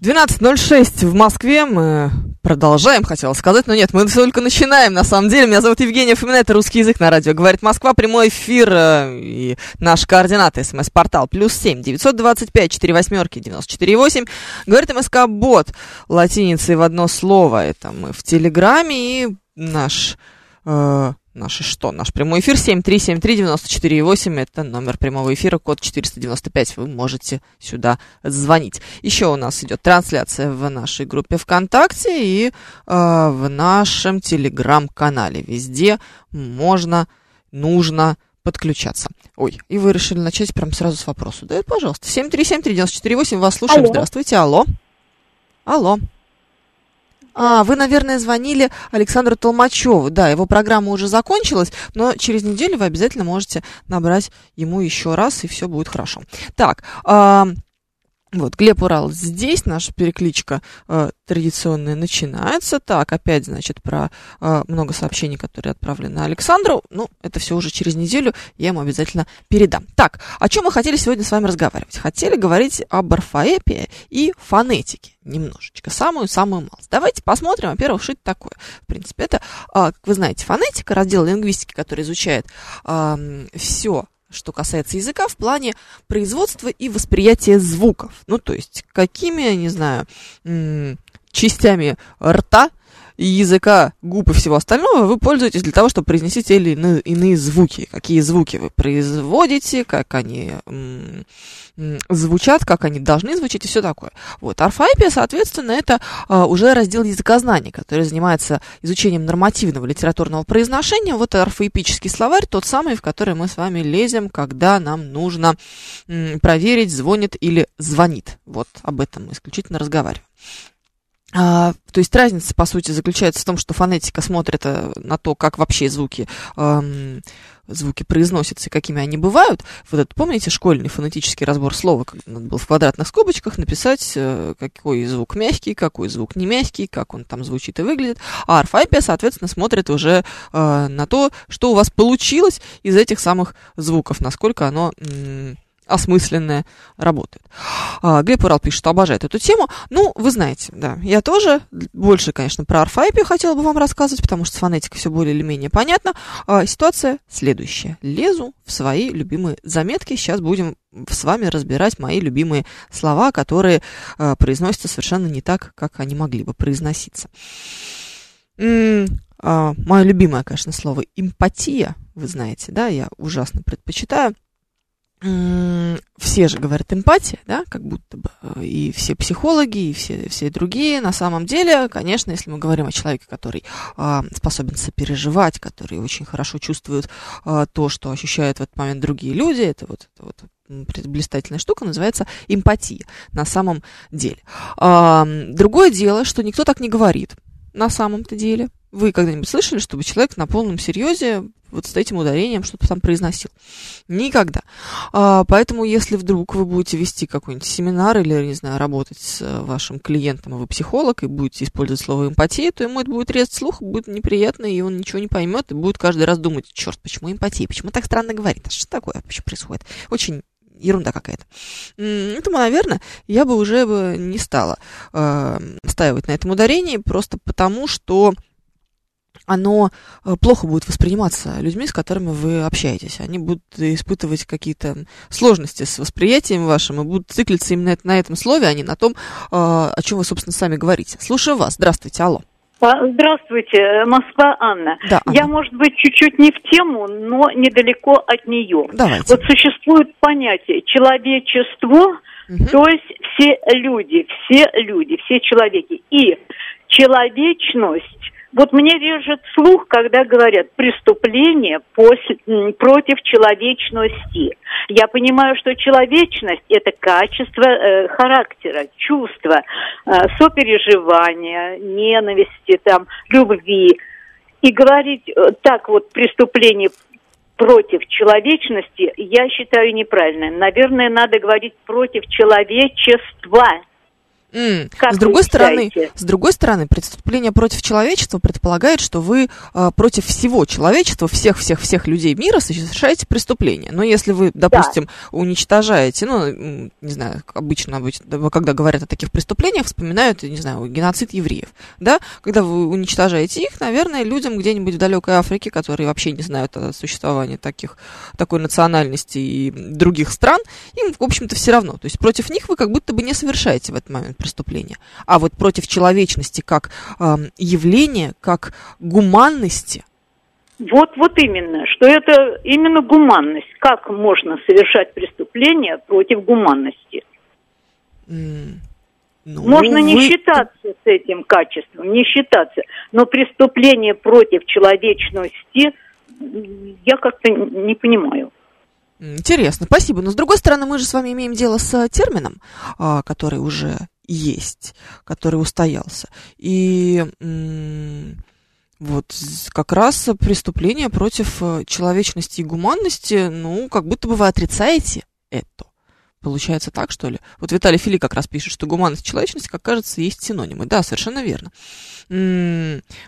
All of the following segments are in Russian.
12.06 в Москве. Мы продолжаем, хотела сказать, но нет, мы только начинаем, на самом деле. Меня зовут Евгения Фомина, это «Русский язык» на радио. Говорит Москва, прямой эфир э, и наши координаты. СМС-портал плюс семь девятьсот двадцать пять четыре восьмерки девяносто четыре восемь. Говорит МСК Бот латиницей в одно слово. Это мы в Телеграме и наш... э, Наш что? Наш прямой эфир 7373948. Это номер прямого эфира, код 495. Вы можете сюда звонить. Еще у нас идет трансляция в нашей группе ВКонтакте и э, в нашем телеграм-канале. Везде можно, нужно подключаться. Ой, и вы решили начать прям сразу с вопроса. Да, пожалуйста. 7373948. Вас слушаем. Алло. Здравствуйте. Алло. Алло. А, вы, наверное, звонили Александру Толмачеву. Да, его программа уже закончилась, но через неделю вы обязательно можете набрать ему еще раз, и все будет хорошо. Так, а, вот, Глеб Урал здесь, наша перекличка э, традиционная начинается. Так, опять, значит, про э, много сообщений, которые отправлены Александру. Ну, это все уже через неделю, я ему обязательно передам. Так, о чем мы хотели сегодня с вами разговаривать? Хотели говорить об орфоэпии и фонетике немножечко, самую-самую малость. Давайте посмотрим, во-первых, что это такое. В принципе, это, а, как вы знаете, фонетика, раздел лингвистики, который изучает все что касается языка в плане производства и восприятия звуков. Ну, то есть, какими, я не знаю, частями рта, языка, губ и всего остального вы пользуетесь для того, чтобы произнести те или иные, иные звуки. Какие звуки вы производите, как они м, м, звучат, как они должны звучать и все такое. Вот. Орфоэпия, соответственно, это а, уже раздел языкознания, который занимается изучением нормативного литературного произношения. Вот орфоэпический словарь, тот самый, в который мы с вами лезем, когда нам нужно м, проверить, звонит или звонит. Вот об этом мы исключительно разговариваем. А, то есть разница, по сути, заключается в том, что фонетика смотрит э, на то, как вообще звуки, эм, звуки произносятся и какими они бывают. Вот это, помните, школьный фонетический разбор слова, когда надо было в квадратных скобочках написать, э, какой звук мягкий, какой звук не мягкий, как он там звучит и выглядит. А орфоэпия, соответственно, смотрит уже э, на то, что у вас получилось из этих самых звуков, насколько оно... м, осмысленное работает. А, Глеб Урал пишет, что обожает эту тему. Ну, вы знаете, да, я тоже больше, конечно, про орфоэпию хотела бы вам рассказывать, потому что с фонетикой все более или менее понятно. А, ситуация следующая. Лезу в свои любимые заметки. Сейчас будем с вами разбирать мои любимые слова, которые а, произносятся совершенно не так, как они могли бы произноситься. М, а, мое любимое, конечно, слово эмпатия, вы знаете, да, я ужасно предпочитаю. Все же говорят эмпатия, да, как будто бы, э, и все психологи, и все, все другие. На самом деле, конечно, если мы говорим о человеке, который а, способен сопереживать, который очень хорошо чувствует а, то, что ощущают в этот момент другие люди, это вот, это вот блистательная штука, называется эмпатия на самом деле. М, другое дело, что никто так не говорит на самом-то деле. Вы когда-нибудь слышали, чтобы человек на полном серьезе вот с этим ударением что-то там произносил? Никогда. А, поэтому, если вдруг вы будете вести какой-нибудь семинар или, не знаю, работать с э, вашим клиентом, а вы психолог, и будете использовать слово эмпатия, то ему это будет резать слух, будет неприятно, и он ничего не поймет, и будет каждый раз думать, черт, почему эмпатия, почему так странно говорит, а что такое вообще происходит? Очень ерунда какая-то. Поэтому, наверное, я бы уже бы не стала э, ставить на этом ударении, просто потому что оно э, плохо будет восприниматься людьми, с которыми вы общаетесь. Они будут испытывать какие-то сложности с восприятием вашим и будут циклиться именно на этом слове, а не на том, э, о чем вы, собственно, сами говорите. Слушаю вас. Здравствуйте. Алло. Здравствуйте, э, Москва Анна. Да, Анна. Я, может быть, чуть-чуть не в тему, но недалеко от нее. Давайте. Вот существует понятие человечество, Мгм. то есть все люди, все люди, все человеки. И человечность Вот мне режет слух, когда говорят преступление после, против человечности. Я понимаю, что человечность – это качество э, характера, чувства, э, сопереживания, ненависти, там, любви. И говорить э, так вот преступление против человечности, я считаю неправильно. Наверное, надо говорить против человечества. Mm. с другой стороны, с другой стороны, преступление против человечества предполагает, что вы э, против всего человечества, всех всех всех людей мира совершаете преступление. Но если вы, допустим, да. уничтожаете, ну, не знаю, обычно, обычно, когда говорят о таких преступлениях, вспоминают, не знаю, геноцид евреев, да, когда вы уничтожаете их, наверное, людям где-нибудь в далекой Африке, которые вообще не знают о существовании таких такой национальности и других стран, им, в общем-то, все равно. То есть против них вы как будто бы не совершаете в этот момент преступления, а вот против человечности как э, явления, как гуманности. Вот, вот именно, что это именно гуманность. Как можно совершать преступление против гуманности? Mm. Ну, Можно не считаться с этим качеством, не считаться. Но преступление против человечности я как-то не понимаю. Интересно, спасибо. Но с другой стороны, мы же с вами имеем дело с термином, а, который уже есть, который устоялся. И вот как раз преступление против э, человечности и гуманности, ну, как будто бы вы отрицаете это. Получается так, что ли? Вот Виталий Фили как раз пишет, что гуманность и человечность, как кажется, есть синонимы. Да, совершенно верно.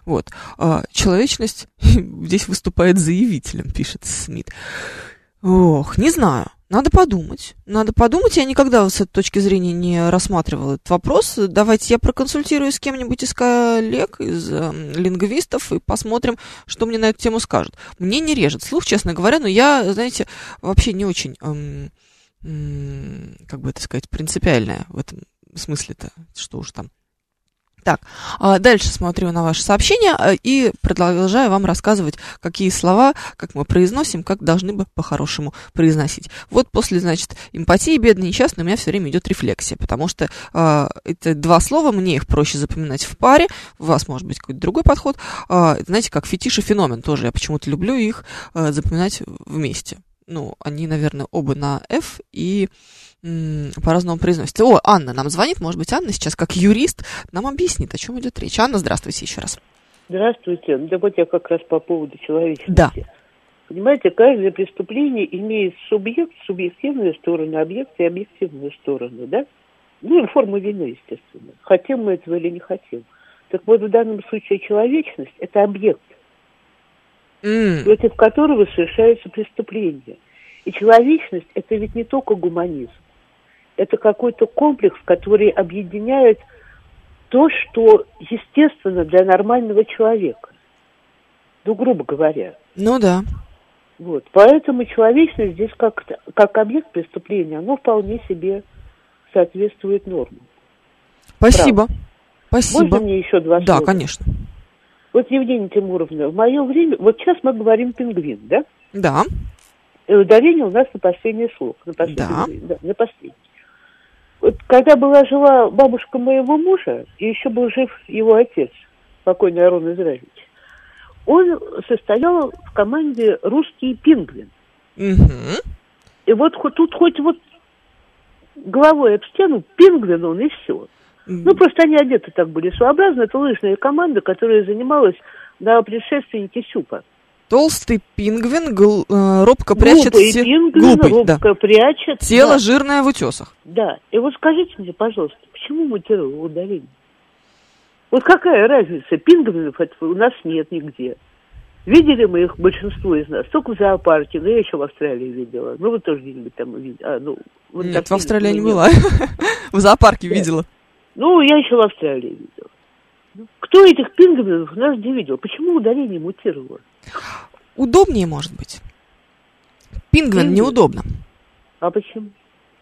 Вот. А, человечность здесь выступает заявителем, пишет Смит. Ох, не знаю. Надо подумать. Надо подумать. Я никогда с этой точки зрения не рассматривала этот вопрос. Давайте я проконсультируюсь с кем-нибудь из коллег, из э, лингвистов, и посмотрим, что мне на эту тему скажут. Мне не режет слух, честно говоря, но я, знаете, вообще не очень, эм, эм, как бы это сказать, принципиальная в этом смысле-то, что уж там так, а, дальше смотрю на ваши сообщения а, и продолжаю вам рассказывать, какие слова, как мы произносим, как должны бы по-хорошему произносить. Вот после, значит, эмпатии, бедный, несчастный, у меня все время идет рефлексия, потому что э, это два слова, мне их проще запоминать в паре, у вас может быть какой-то другой подход. Э, знаете, как фетиш и феномен тоже, я почему-то люблю их э, запоминать вместе. Ну, они, наверное, оба на F и по-разному произносится. О, Анна нам звонит, может быть, Анна сейчас как юрист нам объяснит, о чем идет речь. Анна, здравствуйте еще раз. Здравствуйте. Да вот я как раз по поводу человечности. Да. Понимаете, каждое преступление имеет субъект, субъективную сторону, объект и объективную сторону, да? Ну и форму вины, естественно. Хотим мы этого или не хотим. Так вот, в данном случае человечность – это объект, mm. против которого совершается преступление. И человечность – это ведь не только гуманизм это какой-то комплекс, который объединяет то, что естественно для нормального человека. Ну, грубо говоря. Ну да. Вот. Поэтому человечность здесь как, как объект преступления, оно вполне себе соответствует нормам. Спасибо. Прав. Спасибо. Можно мне еще два да, слова? Да, конечно. Вот, Евгения Тимуровна, в мое время, вот сейчас мы говорим пингвин, да? Да. И ударение у нас на последний слог, на последний, да. да, на последний. Вот когда была жива бабушка моего мужа, и еще был жив его отец, покойный Арон Израилевич, он состоял в команде «Русский пингвин». Угу. И вот тут хоть вот головой об стену пингвин он и все. Ну, просто они одеты так были своеобразно. Это лыжная команда, которая занималась на предшественнике СЮПа. Толстый пингвин гл, э, робко прячет... Глупый те... пингвин Глупый, робко да. прячет... Тело да. жирное в утесах. Да. И вот скажите мне, пожалуйста, почему мутировало ударение? Вот какая разница? Пингвинов у нас нет нигде. Видели мы их, большинство из нас, только в зоопарке, но я еще в Австралии видела. Ну, вы тоже где-нибудь там видели. А, ну, вот Нет, в Австралии не была. в зоопарке видела. Ну, я еще в Австралии видела. Кто этих пингвинов у нас не видел? Почему ударение мутировало? Удобнее, может быть. Пингвин, неудобно. А почему?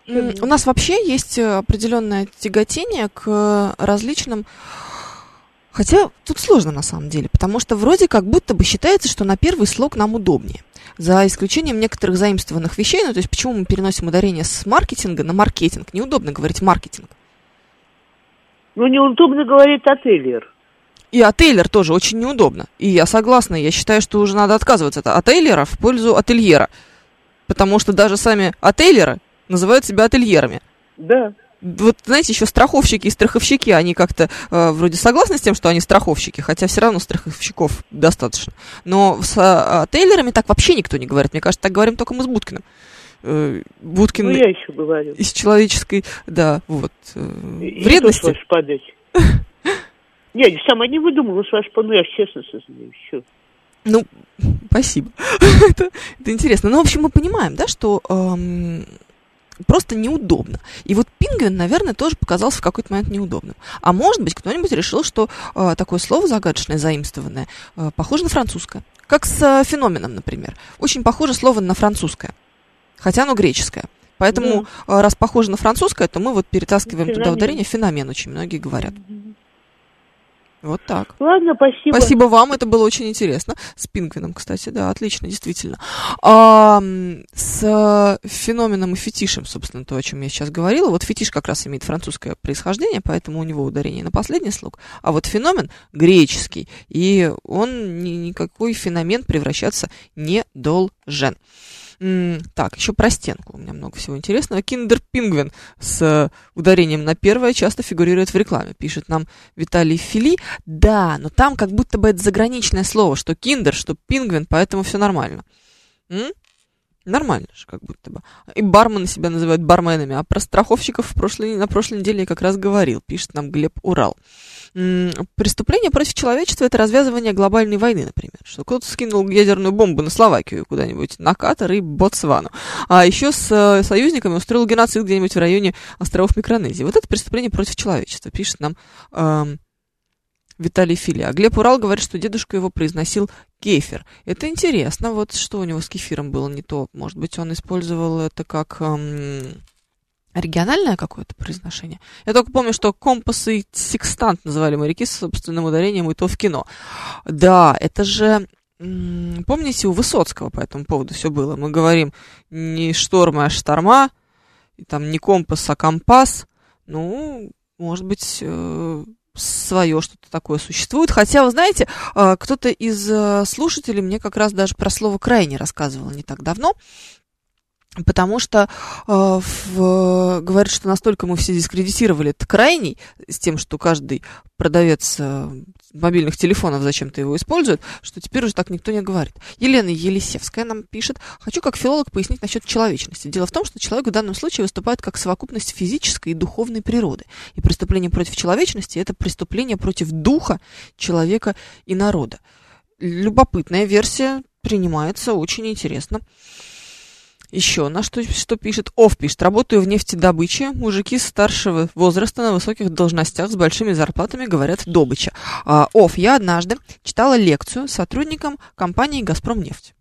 У нас вообще есть э, определенное тяготение к различным Хотя тут сложно на самом деле, потому что вроде как будто бы считается, что на первый слог нам удобнее. За исключением некоторых заимствованных вещей, ну то есть почему мы переносим ударение с маркетинга на маркетинг? Неудобно говорить маркетинг. Ну неудобно говорить ательер. И от тоже очень неудобно. И я согласна, я считаю, что уже надо отказываться от Тейлера в пользу ательера. Потому что даже сами ательеры называют себя ательерами. Да. Вот, знаете, еще страховщики и страховщики, они как-то э, вроде согласны с тем, что они страховщики, хотя все равно страховщиков достаточно. Но с э, тейлерами так вообще никто не говорит. Мне кажется, так говорим только мы с Будкиным. Э, Будкин Ну, я еще говорю. из человеческой, да, вот, э, И- и вредности. падать. Я сама не выдумала, с ваш ну я честно сознаю. Все. Ну, спасибо. это, это интересно. Ну, в общем, мы понимаем, да, что эм, просто неудобно. И вот пингвин, наверное, тоже показался в какой-то момент неудобным. А может быть, кто-нибудь решил, что э, такое слово загадочное, заимствованное, э, похоже на французское. Как с э, феноменом, например. Очень похоже слово на французское. Хотя оно греческое. Поэтому, э, раз похоже на французское, то мы вот перетаскиваем туда Феномен. ударение. Феномен очень многие говорят. Вот так. Ладно, спасибо. Спасибо вам, это было очень интересно. С пингвином, кстати, да, отлично, действительно. А, с феноменом и фетишем, собственно, то, о чем я сейчас говорила. Вот фетиш как раз имеет французское происхождение, поэтому у него ударение на последний слог. А вот феномен греческий, и он ни- никакой феномен превращаться не должен. Так, еще про стенку. У меня много всего интересного. Киндер Пингвин с ударением на первое часто фигурирует в рекламе. Пишет нам Виталий Фили. Да, но там как будто бы это заграничное слово, что киндер, что пингвин, поэтому все нормально. М? Нормально же, как будто бы. И бармены себя называют барменами, а про страховщиков в прошлой, на прошлой неделе я как раз говорил, пишет нам Глеб Урал. Преступление против человечества это развязывание глобальной войны, например. Что кто-то скинул ядерную бомбу на Словакию куда-нибудь, на Катар и Ботсвану. А еще с э, союзниками устроил геноцид где-нибудь в районе островов Микронезии. Вот это преступление против человечества, пишет нам эм, Виталий Фили. А Глеб Урал говорит, что дедушка его произносил кефир. Это интересно, вот что у него с кефиром было не то. Может быть, он использовал это как эм, региональное какое-то произношение. Я только помню, что компас и секстант называли моряки с собственным ударением, и то в кино. Да, это же... Помните, у Высоцкого по этому поводу все было. Мы говорим не штормы, а шторма, и там не компас, а компас. Ну, может быть, свое что-то такое существует. Хотя, вы знаете, э, кто-то из э, слушателей мне как раз даже про слово «крайне» рассказывал не так давно. Потому что э, в, говорит, что настолько мы все дискредитировали этот крайний с тем, что каждый продавец э, мобильных телефонов зачем-то его использует, что теперь уже так никто не говорит. Елена Елисевская нам пишет, хочу как филолог пояснить насчет человечности. Дело в том, что человек в данном случае выступает как совокупность физической и духовной природы. И преступление против человечности – это преступление против духа человека и народа. Любопытная версия принимается, очень интересно. Еще на что, что пишет? Ов пишет. Работаю в нефтедобыче. Мужики старшего возраста на высоких должностях с большими зарплатами говорят добыча. А, Ов, я однажды читала лекцию сотрудникам компании «Газпромнефть».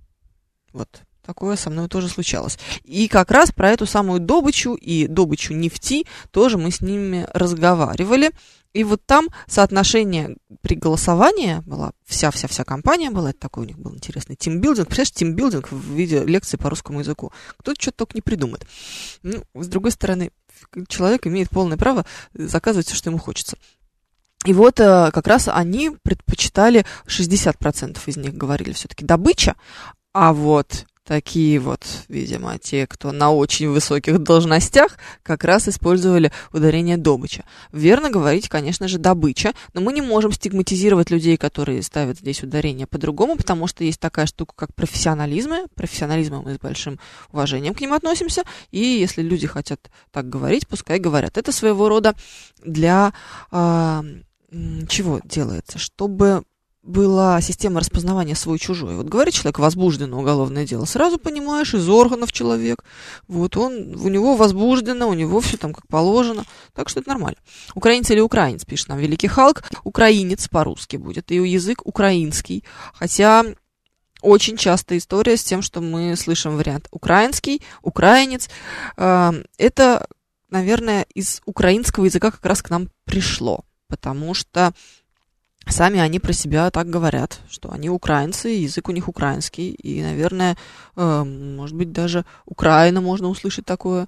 Вот. Такое со мной тоже случалось. И как раз про эту самую добычу и добычу нефти тоже мы с ними разговаривали. И вот там соотношение при голосовании была, вся-вся-вся компания была, это такой у них был интересный тимбилдинг. Представляешь, тимбилдинг в виде лекции по русскому языку. Кто-то что-то только не придумает. Ну, с другой стороны, человек имеет полное право заказывать все, что ему хочется. И вот э, как раз они предпочитали, 60% из них говорили все-таки добыча, а вот такие вот, видимо, те, кто на очень высоких должностях, как раз использовали ударение добыча. Верно говорить, конечно же, добыча, но мы не можем стигматизировать людей, которые ставят здесь ударение по-другому, потому что есть такая штука, как профессионализмы. Профессионализмом мы с большим уважением к ним относимся, и если люди хотят так говорить, пускай говорят. Это своего рода для... Э, чего делается? Чтобы была система распознавания свой-чужой. Вот говорит человек, возбуждено уголовное дело, сразу понимаешь, из органов человек, вот он, у него возбуждено, у него все там как положено, так что это нормально. Украинец или украинец, пишет нам Великий Халк, украинец по-русски будет, и язык украинский, хотя очень часто история с тем, что мы слышим вариант украинский, украинец, это, наверное, из украинского языка как раз к нам пришло, потому что Сами они про себя так говорят, что они украинцы, язык у них украинский, и, наверное, э, может быть, даже Украина можно услышать такое.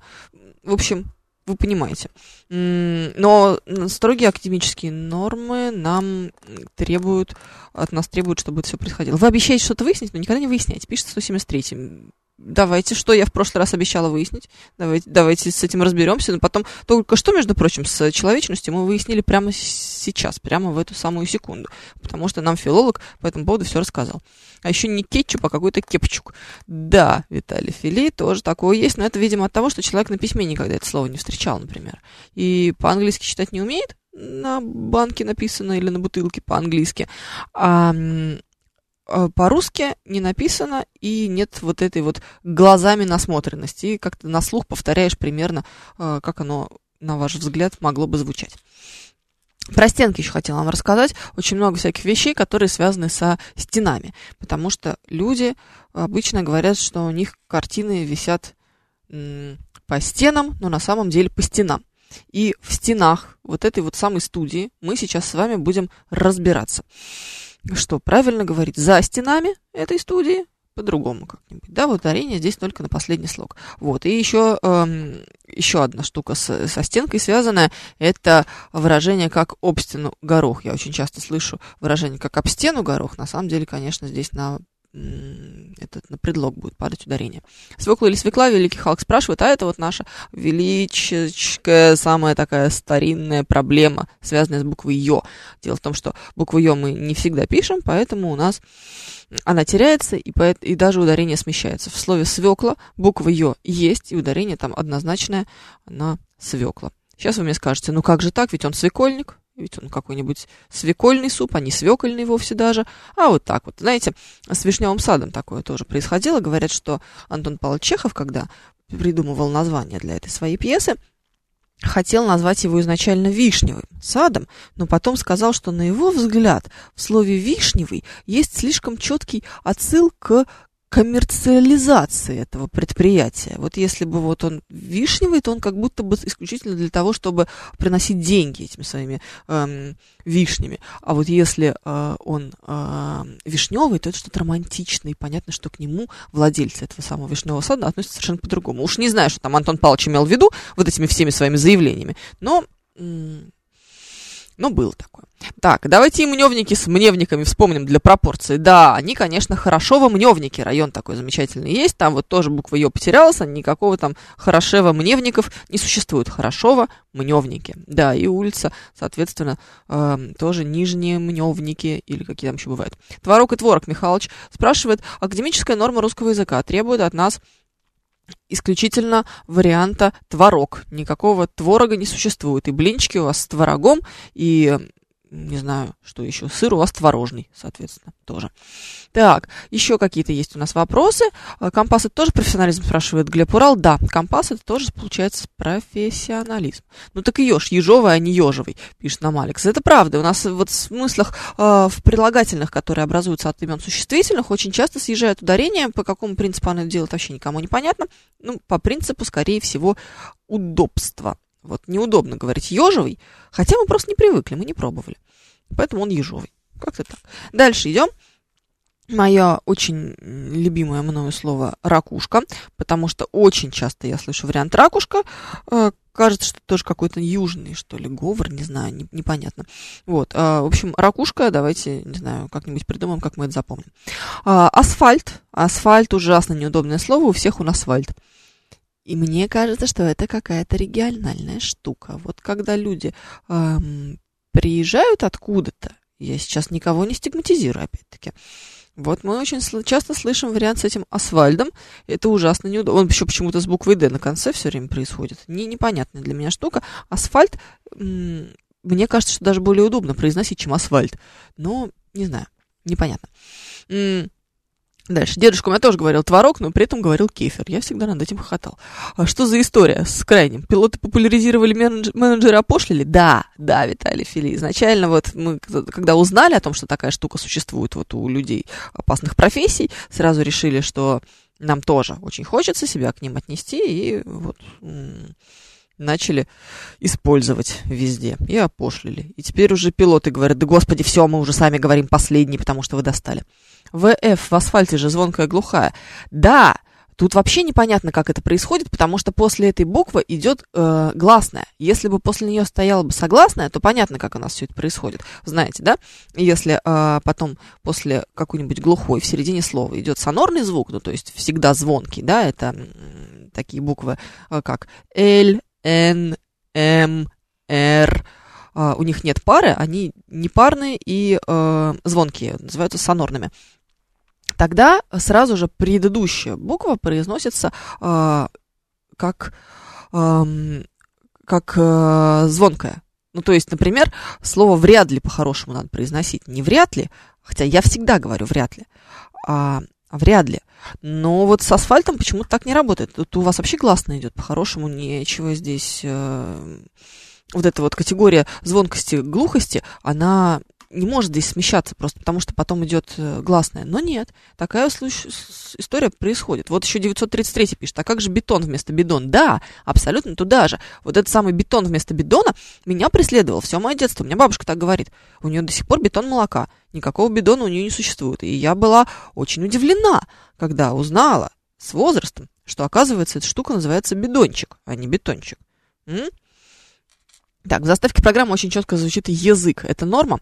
В общем, вы понимаете. Но строгие академические нормы нам требуют, от нас требуют, чтобы это все происходило. Вы обещаете что-то выяснить, но никогда не выясняете. Пишет 173 давайте, что я в прошлый раз обещала выяснить, давайте, давайте с этим разберемся. Но потом, только что, между прочим, с человечностью мы выяснили прямо сейчас, прямо в эту самую секунду, потому что нам филолог по этому поводу все рассказал. А еще не кетчуп, а какой-то кепчук. Да, Виталий Фили, тоже такое есть, но это, видимо, от того, что человек на письме никогда это слово не встречал, например. И по-английски читать не умеет, на банке написано или на бутылке по-английски. А по-русски не написано, и нет вот этой вот глазами насмотренности. И как-то на слух повторяешь примерно, э, как оно, на ваш взгляд, могло бы звучать. Про стенки еще хотела вам рассказать. Очень много всяких вещей, которые связаны со стенами. Потому что люди обычно говорят, что у них картины висят по стенам, но на самом деле по стенам. И в стенах вот этой вот самой студии мы сейчас с вами будем разбираться что правильно говорить, за стенами этой студии, по-другому как-нибудь, да, вот ударение здесь только на последний слог. Вот, и еще, эм, еще одна штука с, со стенкой связанная, это выражение как об стену горох. Я очень часто слышу выражение как об стену горох, на самом деле, конечно, здесь на этот на предлог будет падать ударение. Свекла или свекла, великий Халк спрашивает, а это вот наша велическая, самая такая старинная проблема, связанная с буквой Ё. Дело в том, что букву Ё мы не всегда пишем, поэтому у нас она теряется, и, по, и даже ударение смещается. В слове свекла буква Ё есть, и ударение там однозначное на свекла. Сейчас вы мне скажете, ну как же так, ведь он свекольник, ведь он какой-нибудь свекольный суп, а не свекольный вовсе даже. А вот так вот. Знаете, с вишневым садом такое тоже происходило. Говорят, что Антон Павлович Чехов, когда придумывал название для этой своей пьесы, хотел назвать его изначально вишневым садом, но потом сказал, что на его взгляд в слове вишневый есть слишком четкий отсыл к коммерциализации этого предприятия. Вот если бы вот он вишневый, то он как будто бы исключительно для того, чтобы приносить деньги этими своими эм, вишнями. А вот если э, он э, вишневый, то это что-то романтичное, и понятно, что к нему владельцы этого самого вишневого сада относятся совершенно по-другому. Уж не знаю, что там Антон Павлович имел в виду вот этими всеми своими заявлениями, но но было такое. Так, давайте и мневники с мневниками вспомним для пропорции. Да, они, конечно, хорошо во мневнике. Район такой замечательный есть. Там вот тоже буква Ё потерялась, а никакого там хорошего мневников не существует. Хорошего мневники. Да, и улица, соответственно, э, тоже нижние мневники, или какие там еще бывают. Творог и творог, Михалыч спрашивает, академическая норма русского языка требует от нас исключительно варианта творог. Никакого творога не существует. И блинчики у вас с творогом, и не знаю, что еще, сыр у вас творожный, соответственно, тоже. Так, еще какие-то есть у нас вопросы. А, компас это тоже профессионализм, спрашивает Глеб Урал. Да, компас это тоже, получается, профессионализм. Ну так и еж, ежовый, а не ежовый, пишет нам Алекс. Это правда. У нас вот в смыслах, э, в прилагательных, которые образуются от имен существительных, очень часто съезжают ударения. По какому принципу оно делает, вообще никому не понятно. Ну, по принципу, скорее всего, удобства. Вот неудобно говорить ежовый, хотя мы просто не привыкли, мы не пробовали. Поэтому он ежовый. Как-то так. Дальше идем. Мое очень любимое мною слово ракушка, потому что очень часто я слышу вариант ракушка. Э, кажется, что тоже какой-то южный, что ли, говор, не знаю, не, непонятно. Вот, э, в общем, ракушка, давайте, не знаю, как-нибудь придумаем, как мы это запомним. Э, асфальт. Асфальт ужасно неудобное слово, у всех он асфальт. И мне кажется, что это какая-то региональная штука. Вот когда люди эм, приезжают откуда-то, я сейчас никого не стигматизирую, опять-таки, вот мы очень часто слышим вариант с этим асфальдом. Это ужасно неудобно. Он еще почему-то с буквой «Д» на конце все время происходит. Не, непонятная для меня штука. Асфальт, мне кажется, что даже более удобно произносить, чем асфальт. Но, не знаю, непонятно. Дальше. Дедушка у меня тоже говорил творог, но при этом говорил кефир. Я всегда над этим хохотал. А что за история с крайним? Пилоты популяризировали, менедж... менеджеры опошлили? Да, да, Виталий Фили. Изначально вот мы, когда узнали о том, что такая штука существует вот у людей опасных профессий, сразу решили, что нам тоже очень хочется себя к ним отнести, и вот начали использовать везде и опошлили. И теперь уже пилоты говорят, да господи, все, мы уже сами говорим последний, потому что вы достали. ВФ в асфальте же звонкая глухая. Да, Тут вообще непонятно, как это происходит, потому что после этой буквы идет э, гласная. Если бы после нее стояла бы согласная, то понятно, как у нас все это происходит. Знаете, да? Если э, потом после какой-нибудь глухой в середине слова идет сонорный звук, ну то есть всегда звонкий, да, это м, такие буквы э, как L, N, M, R. Э, у них нет пары, они непарные и э, звонкие, называются сонорными тогда сразу же предыдущая буква произносится э, как, э, как э, звонкая. Ну, то есть, например, слово вряд ли по-хорошему надо произносить. Не вряд ли, хотя я всегда говорю вряд ли, а вряд ли. Но вот с асфальтом почему-то так не работает. Тут у вас вообще гласно идет. По-хорошему нечего здесь... Э, вот эта вот категория звонкости, глухости, она не может здесь смещаться просто потому, что потом идет э, гласная. Но нет, такая история происходит. Вот еще 933 пишет, а как же бетон вместо бидон? Да, абсолютно туда же. Вот этот самый бетон вместо бидона меня преследовал все мое детство. У меня бабушка так говорит. У нее до сих пор бетон молока. Никакого бидона у нее не существует. И я была очень удивлена, когда узнала с возрастом, что, оказывается, эта штука называется бидончик, а не бетончик. М? Так, в заставке программы очень четко звучит язык. Это норма.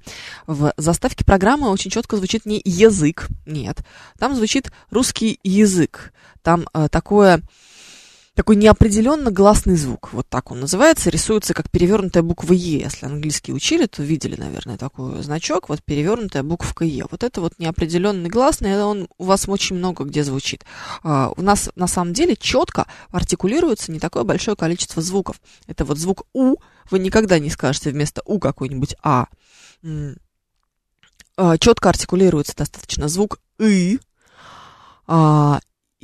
В заставке программы очень четко звучит не язык, нет. Там звучит русский язык. Там э, такое такой неопределенно гласный звук. Вот так он называется. Рисуется как перевернутая буква Е. Если английский учили, то видели, наверное, такой значок. Вот перевернутая буква Е. Вот это вот неопределенный гласный, он у вас очень много где звучит. А, у нас на самом деле четко артикулируется не такое большое количество звуков. Это вот звук У. Вы никогда не скажете вместо У какой-нибудь А. а четко артикулируется достаточно звук И.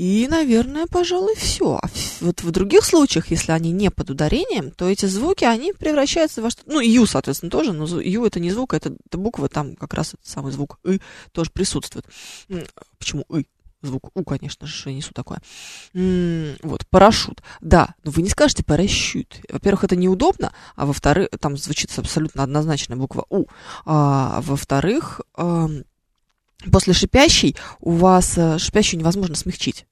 И, наверное, пожалуй, все. А вот в других случаях, если они не под ударением, то эти звуки, они превращаются во что Ну, ю, соответственно, тоже, но ю это не звук, это, это буква, там как раз этот самый звук и тоже присутствует. Почему и? Звук У, конечно же, я несу такое. вот, парашют. Да, но вы не скажете парашют. Во-первых, это неудобно, а во-вторых, там звучит абсолютно однозначная буква У. А во-вторых, после шипящей у вас э, шипящую невозможно смягчить.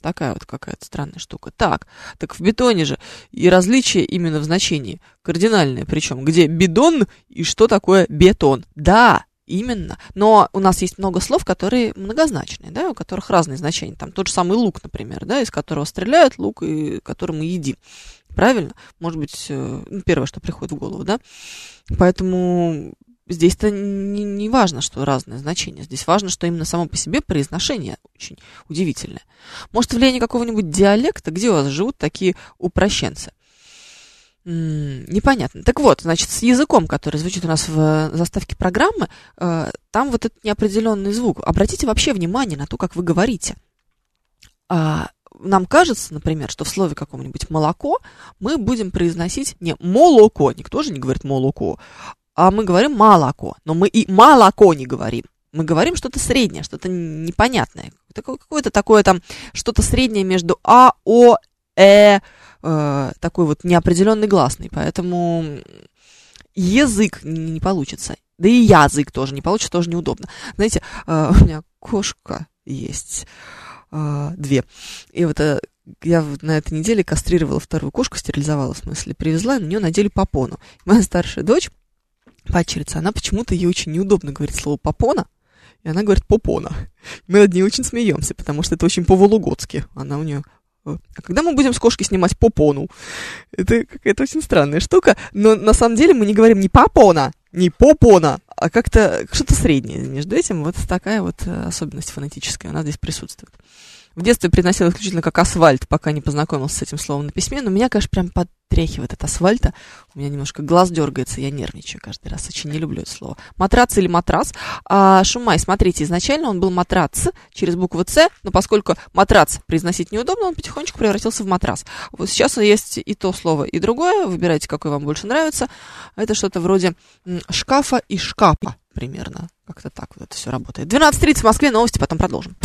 Такая вот какая-то странная штука. Так, так в бетоне же и различие именно в значении кардинальное. Причем, где бидон и что такое бетон. Да, именно. Но у нас есть много слов, которые многозначные, да, у которых разные значения. Там тот же самый лук, например, да, из которого стреляют, лук, и который мы едим. Правильно? Может быть, э, ну, первое, что приходит в голову, да? Поэтому Здесь-то не, не важно, что разное значение. Здесь важно, что именно само по себе произношение очень удивительное. Может, влияние какого-нибудь диалекта, где у вас живут такие упрощенцы? Непонятно. Так вот, значит, с языком, который звучит у нас в заставке программы, э, там вот этот неопределенный звук. Обратите вообще внимание на то, как вы говорите. А, нам кажется, например, что в слове каком-нибудь молоко мы будем произносить не молоко, никто же не говорит молоко, а мы говорим молоко, но мы и молоко не говорим. Мы говорим что-то среднее, что-то непонятное. Какое-то такое там, что-то среднее между А, О, Э, э такой вот неопределенный гласный. Поэтому язык не, не получится. Да и язык тоже не получится, тоже неудобно. Знаете, э, у меня кошка есть, э, две. И вот э, я на этой неделе кастрировала вторую кошку, стерилизовала, в смысле, привезла, на нее надели попону. Моя старшая дочь падчерица, она почему-то ей очень неудобно говорить слово «попона», и она говорит «попона». Мы над ней очень смеемся, потому что это очень по-вологодски. Она у нее э, а когда мы будем с кошки снимать попону? Это какая-то очень странная штука. Но на самом деле мы не говорим не попона, не попона, а как-то что-то среднее между этим. Вот такая вот э, особенность фонетическая, она здесь присутствует. В детстве приносил исключительно как асфальт, пока не познакомился с этим словом на письме. Но меня, конечно, прям потряхивает от асфальта. У меня немножко глаз дергается, я нервничаю каждый раз. Очень не люблю это слово. Матрац или матрас. А, Шумай, смотрите, изначально он был матрац через букву С, но поскольку матрац произносить неудобно, он потихонечку превратился в матрас. Вот сейчас есть и то слово, и другое. Выбирайте, какое вам больше нравится. Это что-то вроде шкафа и шкафа примерно. Как-то так вот это все работает. 12.30 в Москве, новости, потом продолжим.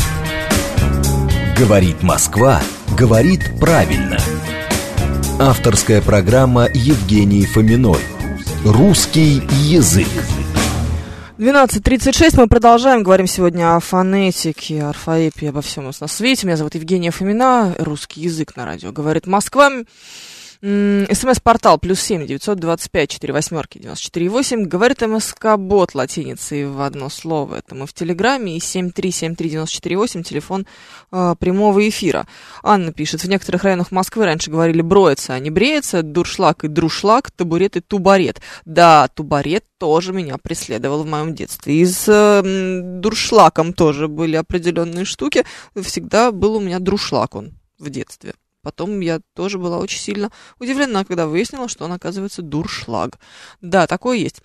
Говорит Москва, говорит правильно. Авторская программа Евгении Фоминой. Русский язык. 12.36 мы продолжаем. Говорим сегодня о фонетике, орфоэпии, обо всем на свете. Меня зовут Евгения Фомина. Русский язык на радио. Говорит Москва. СМС-портал плюс семь девятьсот двадцать пять четыре восьмерки девяносто четыре восемь. Говорит МСК-бот латиницей в одно слово. Это мы в Телеграме. И семь три семь три девяносто четыре восемь. Телефон э, прямого эфира. Анна пишет. В некоторых районах Москвы раньше говорили броется, а не бреется. Дуршлаг и друшлаг, табурет и тубарет. Да, тубарет тоже меня преследовал в моем детстве. И с э, дуршлаком тоже были определенные штуки. Всегда был у меня друшлак он в детстве. Потом я тоже была очень сильно удивлена, когда выяснила, что он, оказывается, дуршлаг. Да, такое есть.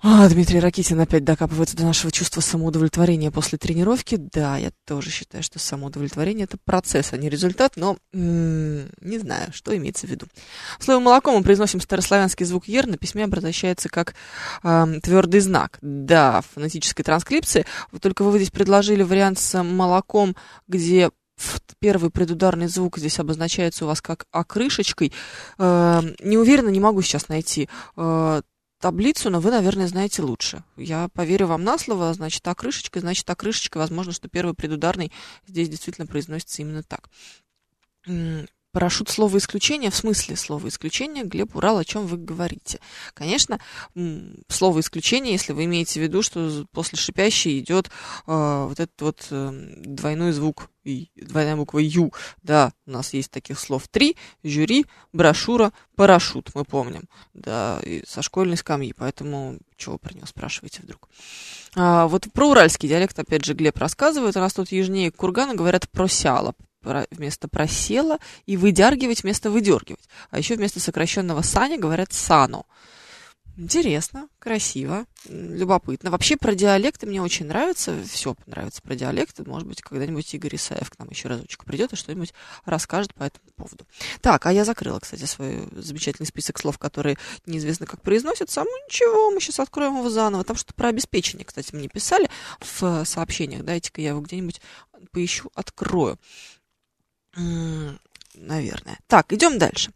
А, Дмитрий Ракитин опять докапывается до нашего чувства самоудовлетворения после тренировки. Да, я тоже считаю, что самоудовлетворение это процесс, а не результат, но м-м, не знаю, что имеется в виду. Слово молоко мы произносим старославянский звук «ер», на письме обозначается как э, твердый знак. Да, в фонетической транскрипции. Вот только вы здесь предложили вариант с молоком, где первый предударный звук здесь обозначается у вас как окрышечкой. Э, не уверена, не могу сейчас найти э, таблицу, но вы, наверное, знаете лучше. Я поверю вам на слово, значит, окрышечка, значит, окрышечка, возможно, что первый предударный здесь действительно произносится именно так. Парашют слово исключения, в смысле слова исключения, Глеб Урал, о чем вы говорите? Конечно, слово исключение, если вы имеете в виду, что после шипящей идет э, вот этот вот э, двойной звук, двойная буква Ю. Да, у нас есть таких слов три, жюри, брошюра, парашют, мы помним. Да, и со школьной скамьи, поэтому чего про него спрашиваете вдруг? А, вот про уральский диалект, опять же, Глеб рассказывает, у нас тут южнее Кургана говорят просяла, вместо просела и выдергивать вместо выдергивать. А еще вместо сокращенного саня говорят сану. Интересно, красиво, любопытно. Вообще про диалекты мне очень нравится, все нравится про диалекты. Может быть, когда-нибудь Игорь Исаев к нам еще разочек придет и что-нибудь расскажет по этому поводу. Так, а я закрыла, кстати, свой замечательный список слов, которые неизвестно как произносятся. Ну ничего, мы сейчас откроем его заново. Там что-то про обеспечение, кстати, мне писали в сообщениях. Дайте-ка я его где-нибудь поищу, открою наверное. Так, идем дальше.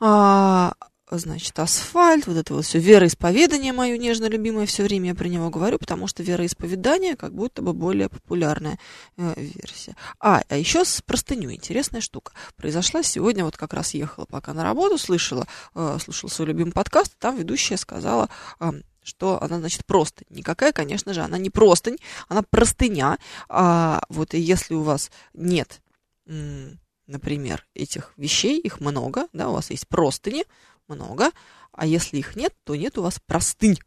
А, значит, асфальт, вот это вот все вероисповедание мое нежно любимое, все время я про него говорю, потому что вероисповедание как будто бы более популярная э, версия. А, а еще с простыней интересная штука. Произошла сегодня, вот как раз ехала пока на работу, слышала, э, слушала свой любимый подкаст, там ведущая сказала, э, что она, значит, простынь. Никакая, конечно же, она не простынь, она простыня. А, вот и если у вас нет например, этих вещей, их много, да, у вас есть простыни, много, а если их нет, то нет у вас простынь.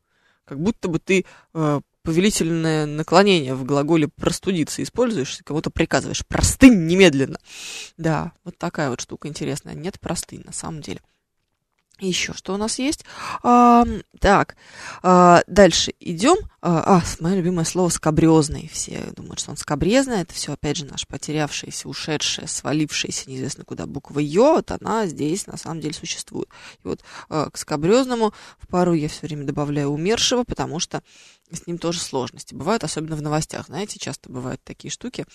Как будто бы ты э, повелительное наклонение в глаголе простудиться используешь, кому-то приказываешь простынь немедленно. Да, вот такая вот штука интересная. Нет простынь на самом деле. Еще что у нас есть? А, так, а, дальше идем. А, а, мое любимое слово скабрезный. Все думают, что он скабрезный. Это все, опять же, наша потерявшаяся, ушедшая, свалившаяся неизвестно куда буква Ё. Вот она здесь на самом деле существует. И вот а, к скабрезному в пару я все время добавляю умершего, потому что с ним тоже сложности. Бывают, особенно в новостях, знаете, часто бывают такие штуки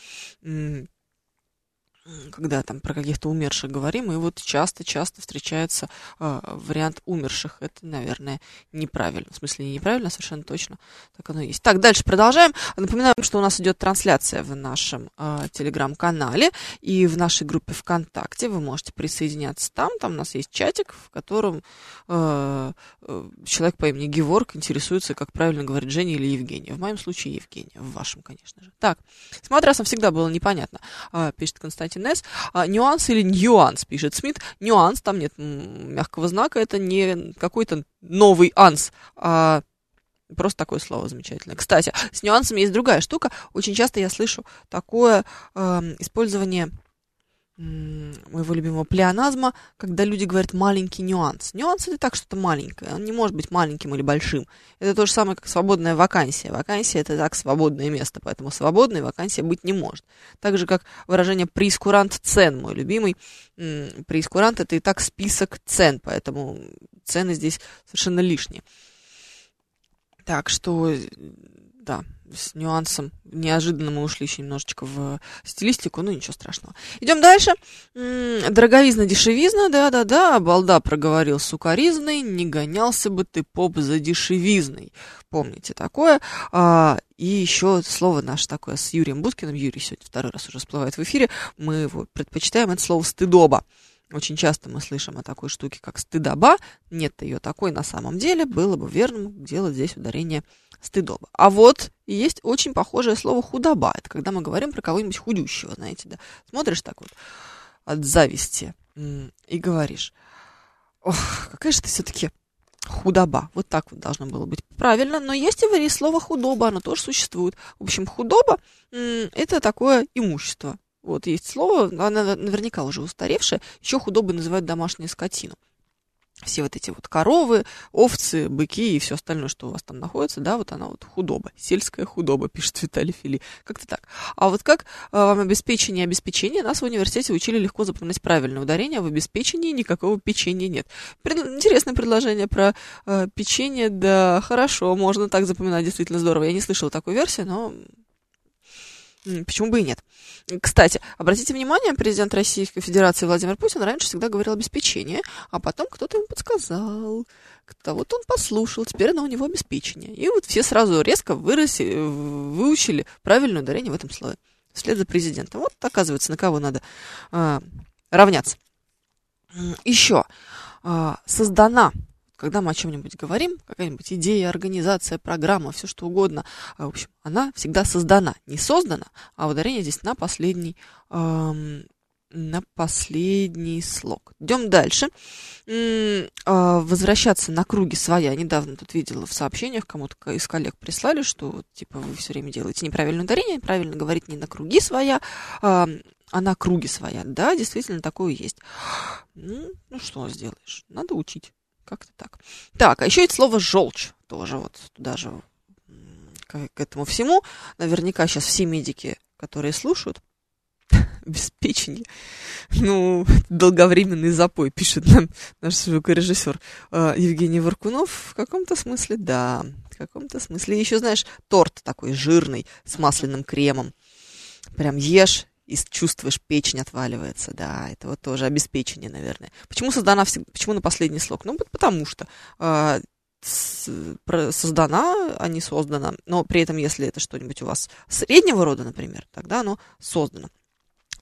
когда там про каких-то умерших говорим, и вот часто-часто встречается э, вариант умерших. Это, наверное, неправильно. В смысле, не неправильно, совершенно точно так оно и есть. Так, дальше продолжаем. Напоминаю, что у нас идет трансляция в нашем э, телеграм-канале и в нашей группе ВКонтакте. Вы можете присоединяться там. Там у нас есть чатик, в котором э, человек по имени Геворг интересуется, как правильно говорить Женя или Евгения. В моем случае Евгения, в вашем, конечно же. Так, с матрасом всегда было непонятно, э, пишет Константин Martinez. А, нюанс или нюанс, пишет Смит. Нюанс, там нет мягкого знака, это не какой-то новый анс, а Просто такое слово замечательное. Кстати, с нюансами есть другая штука. Очень часто я слышу такое э, использование моего любимого плеоназма, когда люди говорят маленький нюанс. Нюанс это так что-то маленькое, он не может быть маленьким или большим. Это то же самое, как свободная вакансия. Вакансия это так свободное место, поэтому свободной вакансия быть не может. Так же, как выражение прескурант цен, мой любимый. Прескурант это и так список цен, поэтому цены здесь совершенно лишние. Так что, да, с нюансом. Неожиданно мы ушли еще немножечко в стилистику, ну ничего страшного. Идем дальше. Дороговизна, дешевизна, да-да-да, балда проговорил сукаризной, не гонялся бы ты поп за дешевизной. Помните такое. А, и еще слово наше такое с Юрием Будкиным. Юрий сегодня второй раз уже всплывает в эфире. Мы его предпочитаем, это слово стыдоба. Очень часто мы слышим о такой штуке, как стыдоба. Нет ее такой на самом деле. Было бы верным делать здесь ударение стыдоба. А вот есть очень похожее слово худоба. Это когда мы говорим про кого-нибудь худющего, знаете, да. Смотришь так вот от зависти и говоришь, ох, какая же ты все-таки худоба. Вот так вот должно было быть правильно. Но есть и слово худоба, оно тоже существует. В общем, худоба – это такое имущество. Вот есть слово, оно наверняка уже устаревшее. Еще худобой называют домашнюю скотину все вот эти вот коровы, овцы, быки и все остальное, что у вас там находится, да, вот она вот худоба, сельская худоба, пишет Виталий Фили. Как-то так. А вот как э, вам обеспечение обеспечение? Нас в университете учили легко запоминать правильное ударение, а в обеспечении никакого печенья нет. Интересное предложение про э, печенье, да, хорошо, можно так запоминать, действительно здорово. Я не слышала такой версии, но Почему бы и нет? Кстати, обратите внимание, президент Российской Федерации Владимир Путин раньше всегда говорил обеспечение, а потом кто-то ему подсказал, кто вот он послушал, теперь оно у него обеспечение. И вот все сразу резко выросли, выучили правильное ударение в этом слове. Вслед за президентом. Вот, оказывается, на кого надо э, равняться. Еще. Э, создана когда мы о чем-нибудь говорим, какая-нибудь идея, организация, программа, все что угодно, а, в общем, она всегда создана, не создана, а ударение здесь на последний, эм, на последний слог. Идем дальше. Э, возвращаться на круги своя. Недавно тут видела в сообщениях, кому-то из коллег прислали, что вот, типа вы все время делаете неправильное ударение, правильно говорить не на круги своя, э, а на круги своя. Да, действительно, такое есть. Ну, ну что сделаешь? Надо учить. Как-то так. Так, а еще это слово желчь тоже вот туда же к, к этому всему. Наверняка сейчас все медики, которые слушают, обеспечение. Ну, долговременный запой, пишет нам наш звукорежиссер э, Евгений Варкунов. В каком-то смысле, да, в каком-то смысле. Еще, знаешь, торт такой жирный с масляным кремом. Прям ешь и чувствуешь, печень отваливается, да, это вот тоже обеспечение, наверное. Почему создана, почему на последний слог? Ну, потому что э, создана, а не создана, но при этом, если это что-нибудь у вас среднего рода, например, тогда оно создано.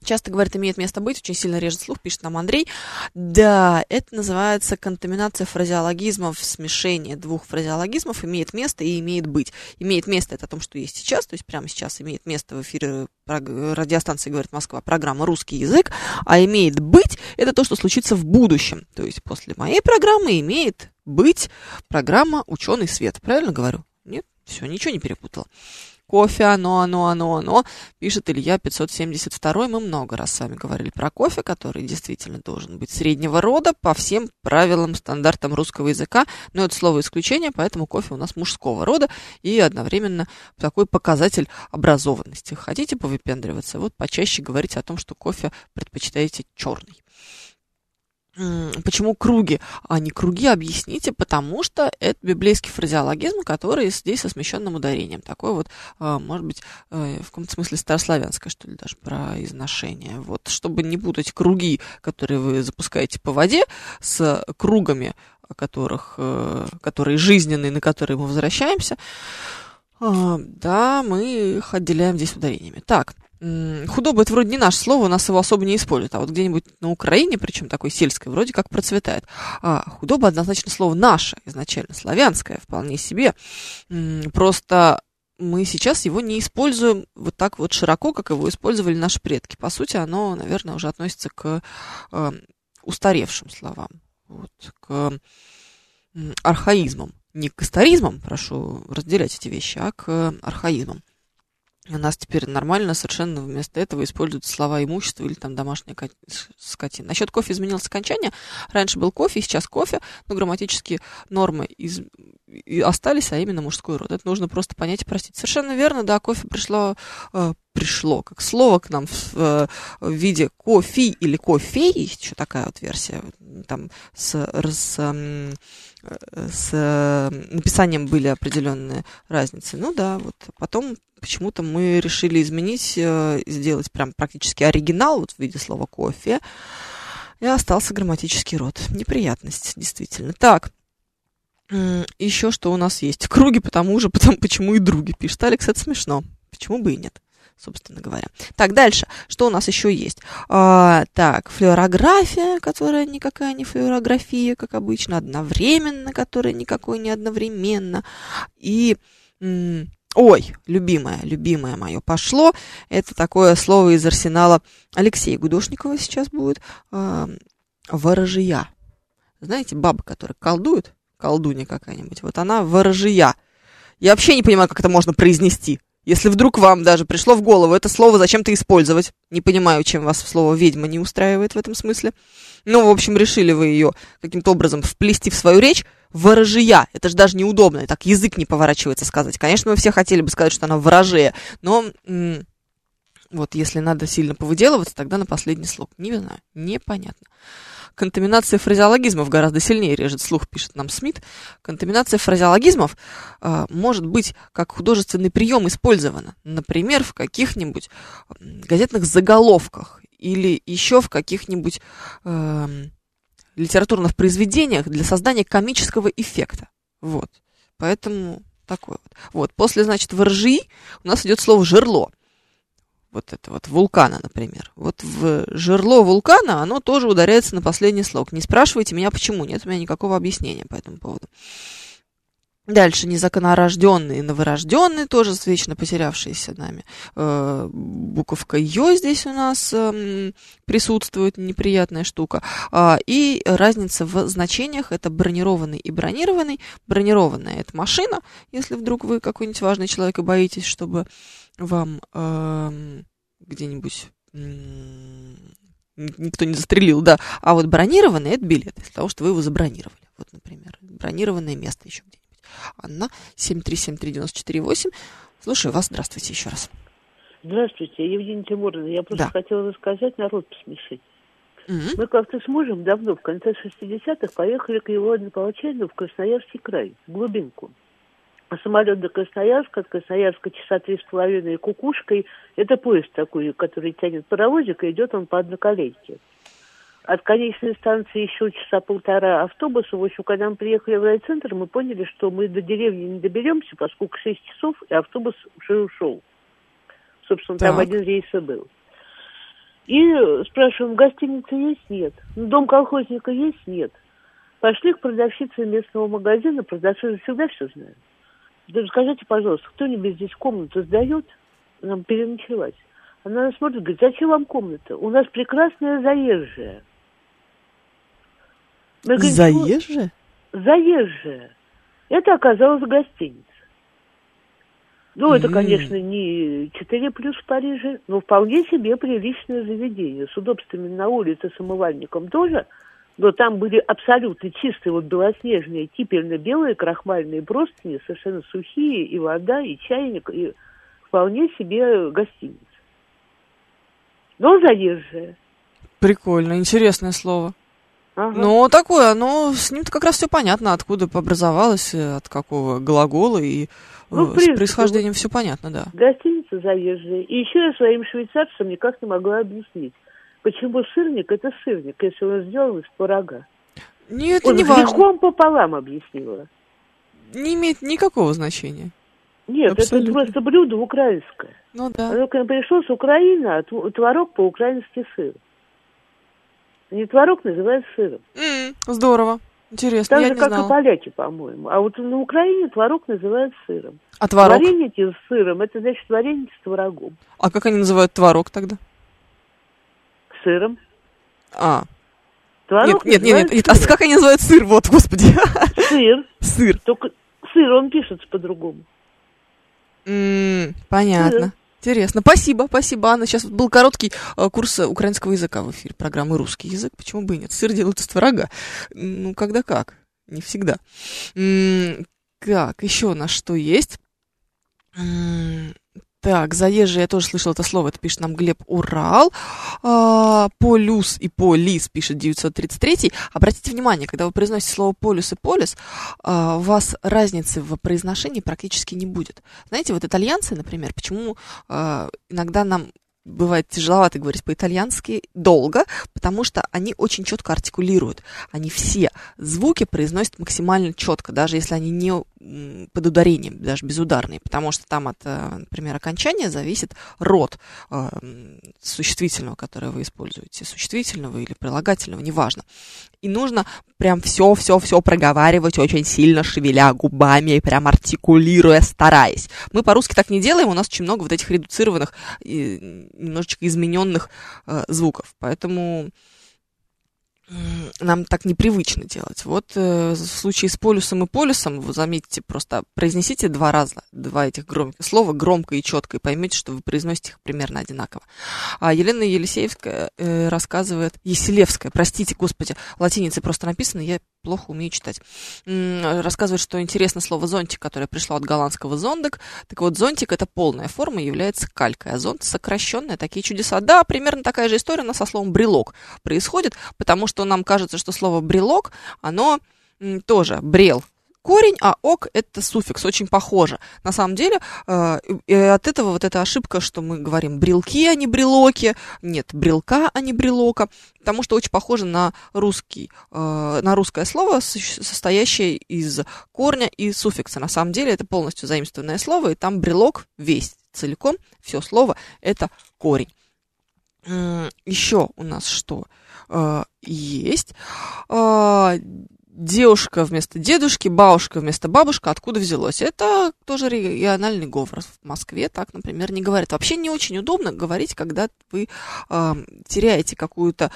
Часто говорят, имеет место быть, очень сильно режет слух, пишет нам Андрей. Да, это называется контаминация фразеологизмов, смешение двух фразеологизмов имеет место и имеет быть. Имеет место это о том, что есть сейчас, то есть прямо сейчас имеет место в эфире радиостанции «Говорит Москва» программа «Русский язык», а имеет быть это то, что случится в будущем. То есть после моей программы имеет быть программа «Ученый свет». Правильно говорю? Нет? Все, ничего не перепутала кофе, оно, оно, оно, оно, пишет Илья 572. Мы много раз с вами говорили про кофе, который действительно должен быть среднего рода по всем правилам, стандартам русского языка, но это слово исключение, поэтому кофе у нас мужского рода и одновременно такой показатель образованности. Хотите повыпендриваться? Вот почаще говорите о том, что кофе предпочитаете черный. Почему круги, а не круги, объясните, потому что это библейский фразеологизм, который здесь со смещенным ударением. Такой вот, а, может быть, э, в каком-то смысле старославянское, что ли, даже произношение. Вот, чтобы не путать круги, которые вы запускаете по воде, с кругами, которых, э, которые жизненные, на которые мы возвращаемся, а, да, мы отделяем здесь ударениями. Так, Худоба это вроде не наше слово, у нас его особо не используют, а вот где-нибудь на Украине, причем такой сельской, вроде как процветает. А худоба однозначно слово наше, изначально славянское, вполне себе. Просто мы сейчас его не используем вот так вот широко, как его использовали наши предки. По сути, оно, наверное, уже относится к э, устаревшим словам, вот, к архаизмам. Не к историзмам, прошу разделять эти вещи, а к архаизмам у нас теперь нормально совершенно вместо этого используют слова имущество или там домашняя скотина. Насчет кофе изменилось окончание. Раньше был кофе, сейчас кофе, но грамматические нормы из... остались, а именно мужской род. Это нужно просто понять и простить. Совершенно верно, да, кофе пришло, э, пришло, как слово к нам в, э, в виде кофе или кофей, еще такая вот версия, там с, с, э, с написанием были определенные разницы. Ну да, вот потом почему-то мы решили изменить, сделать прям практически оригинал вот в виде слова кофе, и остался грамматический род. Неприятность, действительно. Так, еще что у нас есть? Круги потому же, потому, почему и други, пишет Алекс, это смешно. Почему бы и нет? собственно говоря. Так, дальше. Что у нас еще есть? А, так, флюорография, которая никакая не флюорография, как обычно, одновременно, которая никакой не одновременно. И, м- ой, любимое, любимое мое пошло. Это такое слово из арсенала Алексея Гудошникова сейчас будет. А, ворожия. Знаете, баба, которая колдует, колдунья какая-нибудь, вот она ворожия. Я вообще не понимаю, как это можно произнести. Если вдруг вам даже пришло в голову это слово зачем-то использовать, не понимаю, чем вас слово «ведьма» не устраивает в этом смысле. Ну, в общем, решили вы ее каким-то образом вплести в свою речь. Ворожия. Это же даже неудобно. Так язык не поворачивается сказать. Конечно, мы все хотели бы сказать, что она ворожея, но вот если надо сильно повыделываться, тогда на последний слог. Не знаю, непонятно. Контаминация фразеологизмов гораздо сильнее режет слух, пишет нам Смит. Контаминация фразеологизмов э, может быть как художественный прием использована. Например, в каких-нибудь газетных заголовках или еще в каких-нибудь э, литературных произведениях для создания комического эффекта. Вот. Поэтому такой вот. Вот. После, значит, воржи у нас идет слово жерло вот это вот вулкана, например. Вот в жерло вулкана оно тоже ударяется на последний слог. Не спрашивайте меня, почему. Нет у меня никакого объяснения по этому поводу. Дальше незаконорожденные, новорожденные, тоже вечно потерявшиеся нами. Э, буковка Ё здесь у нас э, присутствует, неприятная штука. Э, и разница в значениях, это бронированный и бронированный. Бронированная – это машина, если вдруг вы какой-нибудь важный человек и боитесь, чтобы вам э, где-нибудь никто не застрелил, да. А вот бронированный это билет, для того, что вы его забронировали. Вот, например, бронированное место еще где-нибудь. Анна, 7373948. Слушаю вас, здравствуйте еще раз. Здравствуйте, Евгения Тимуровна. Я просто Да. хотела рассказать, народ посмешить. Мгм. Мы как-то с мужем давно, в конце 60-х, поехали к его однополчанину в Красноярский край, в глубинку. А самолет до Красноярска, от Красноярска часа три с половиной кукушкой. Это поезд такой, который тянет паровозик, и идет он по одноколейке. От конечной станции еще часа полтора автобуса. В общем, когда мы приехали в райцентр, мы поняли, что мы до деревни не доберемся, поскольку 6 часов, и автобус уже ушел. Собственно, там Так. один рейс и был. И спрашиваем, гостиница есть? Нет. Ну, Дом колхозника есть? Нет. Пошли к продавщице местного магазина, продавцы же всегда все знают. Да скажите, пожалуйста, кто-нибудь здесь комнату сдает? Нам переночевать. Она нас смотрит, говорит, зачем вам комната? У нас прекрасная заезжая. Мы говорим, «Чего?» Заезжая? заезжая. Это оказалась гостиница. Ну, это, М. конечно, не 4 плюс в Париже, но вполне себе приличное заведение. С удобствами на улице, с умывальником тоже. Но там были абсолютно чистые, вот белоснежные, кипельно белые крахмальные простыни, совершенно сухие, и вода, и чайник, и вполне себе гостиница. Но заезжая. Прикольно, интересное слово. Ага. Ну, такое, оно с ним-то как раз все понятно, откуда образовалось, э, от какого глагола, и э, Ну, с происхождением все понятно, да. Гостиница заезжая. И еще я своим швейцарцам никак не могла объяснить, почему сырник это сырник, если он сделан из творога. Не, это Вот не важно, грехом пополам объяснила. не имеет никакого значения. Нет, Абсолютно. это просто блюдо украинское. Ну да. Оно пришло с Украины, а тв- творог по-украински сыр. Не творог называют сыром. М, здорово. Интересно, Так я же, не как и знала. поляки, по-моему. А вот на Украине творог называют сыром. А творог? Вареники с сыром, это значит вареники с творогом. А как они называют творог тогда? Сыром. А, Творог нет, нет, нет, нет, а сыром. как они называют сыр? Вот, господи. Сыр. Сыр. Только сыр, он пишется по-другому. М, Понятно. Интересно. Спасибо, спасибо, Анна. Сейчас был короткий э, курс э, украинского языка в эфире программы «Русский язык». Почему бы и нет? Сыр делают из творога. Ну, когда как. Не всегда. Так, еще у нас что есть? Так, заезжий, я тоже слышал это слово, это пишет нам Глеб Урал. А, полюс и полис пишет 933. Обратите внимание, когда вы произносите слово полюс и полис, а, у вас разницы в произношении практически не будет. Знаете, вот итальянцы, например, почему а, иногда нам бывает тяжеловато говорить по-итальянски долго, потому что они очень четко артикулируют. Они все звуки произносят максимально четко, даже если они не под ударением, даже безударные, потому что там от, э, например, окончания зависит род э, существительного, которое вы используете, существительного или прилагательного, неважно. И нужно прям все-все-все проговаривать очень сильно, шевеля губами и прям артикулируя, стараясь. Мы по-русски так не делаем, у нас очень много вот этих редуцированных, и немножечко измененных э, звуков. Поэтому нам так непривычно делать. Вот э, в случае с полюсом и полюсом, вы заметите, просто произнесите два раза, два этих громких слова громко и четко, и поймете, что вы произносите их примерно одинаково. А Елена Елисеевская э, рассказывает, Еселевская, простите, господи, латиницей просто написано, я плохо умею читать. Рассказывает, что интересно слово зонтик, которое пришло от голландского зондек. Так вот, зонтик это полная форма, является калькой, а зонт сокращенная, такие чудеса. Да, примерно такая же история, но со словом брелок происходит, потому что нам кажется, что слово брелок, оно тоже брел, корень, а ок это суффикс, очень похоже. На самом деле, э, от этого вот эта ошибка, что мы говорим брелки, а не брелоки, нет, брелка, а не брелока, потому что очень похоже на русский, э, на русское слово, состоящее из корня и суффикса. На самом деле это полностью заимствованное слово, и там брелок весь целиком, все слово это корень. Еще у нас что э, есть? Девушка вместо дедушки, бабушка вместо бабушка, откуда взялось? Это тоже региональный говор. В Москве так, например, не говорят. Вообще не очень удобно говорить, когда вы э, теряете какую-то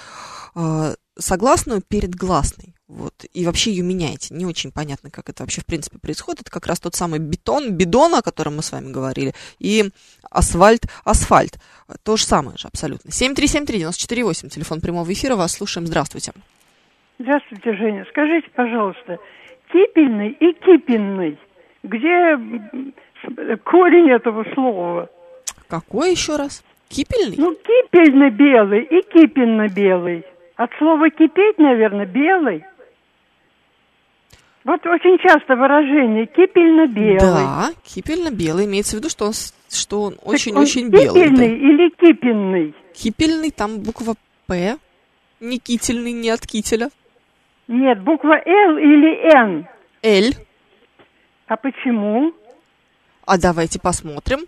э, согласную перед гласной. Вот, и вообще ее меняете. Не очень понятно, как это вообще в принципе происходит. Это как раз тот самый бетон, бидон, о котором мы с вами говорили, и асфальт, асфальт. То же самое же абсолютно. 7373948, телефон прямого эфира, вас слушаем. Здравствуйте. Здравствуйте, Женя. Скажите, пожалуйста, кипельный и кипенный, где корень этого слова? Какой еще раз? Кипельный? Ну, кипельно-белый и кипельно-белый. От слова кипеть, наверное, белый. Вот очень часто выражение кипельно-белый. Да, кипельно-белый. Имеется в виду, что он, что он очень-очень белый. Кипельный да. или кипенный? Кипельный, там буква П. Не кительный, не от кителя. Нет, буква Л или Н? Л. А почему? А давайте посмотрим.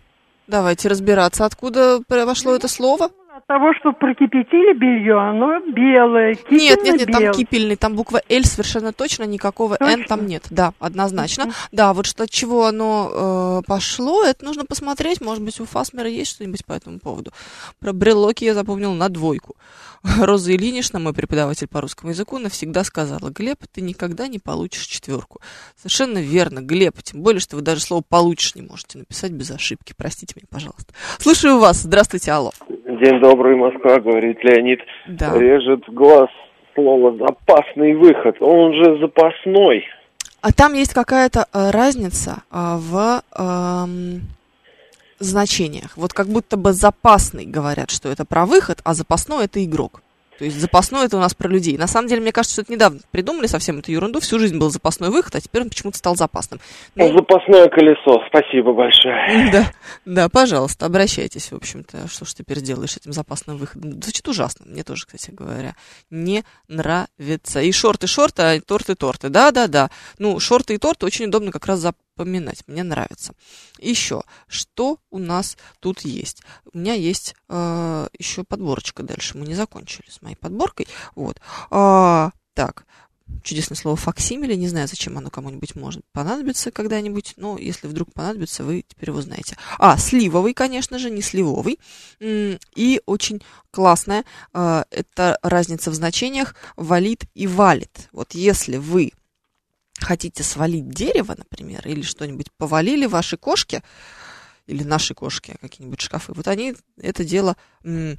Давайте разбираться, откуда вошло это слово. От того, что прокипятили белье, оно белое, Нет, нет, нет, там кипельный, там буква Л совершенно точно, никакого точно? Н там нет. Да, однозначно. Uh-huh. Да, вот что, от чего оно э, пошло, это нужно посмотреть. Может быть, у Фасмера есть что-нибудь по этому поводу. Про брелоки я запомнил на двойку. Роза Ильинична, мой преподаватель по русскому языку, навсегда сказала, Глеб, ты никогда не получишь четверку. Совершенно верно, Глеб, тем более, что вы даже слово «получишь» не можете написать без ошибки. Простите меня, пожалуйста. Слушаю вас. Здравствуйте, алло. День добрый, Москва, говорит Леонид. Да. Режет глаз слово «запасный выход». Он же запасной. А там есть какая-то э, разница э, в... Э, значениях. Вот как будто бы запасный говорят, что это про выход, а запасной это игрок. То есть запасной это у нас про людей. На самом деле, мне кажется, что это недавно придумали совсем эту ерунду. Всю жизнь был запасной выход, а теперь он почему-то стал запасным. Ну, запасное колесо. Спасибо большое. Да, да, пожалуйста, обращайтесь, в общем-то. Что ж теперь сделаешь этим запасным выходом? Звучит ужасно. Мне тоже, кстати говоря, не нравится. И шорты, шорты, а торты, торты. Да, да, да. Ну, шорты и торты очень удобно как раз за поминать. Мне нравится. Еще, что у нас тут есть? У меня есть э, еще подборочка дальше. Мы не закончили с моей подборкой. Вот. А, так, чудесное слово факсимили. Не знаю, зачем оно кому-нибудь может понадобиться когда-нибудь, но если вдруг понадобится, вы теперь его знаете. А, сливовый, конечно же, не сливовый. И очень классная, э, это разница в значениях валит и валит. Вот если вы хотите свалить дерево, например, или что-нибудь повалили ваши кошки, или наши кошки, какие-нибудь шкафы, вот они это дело м,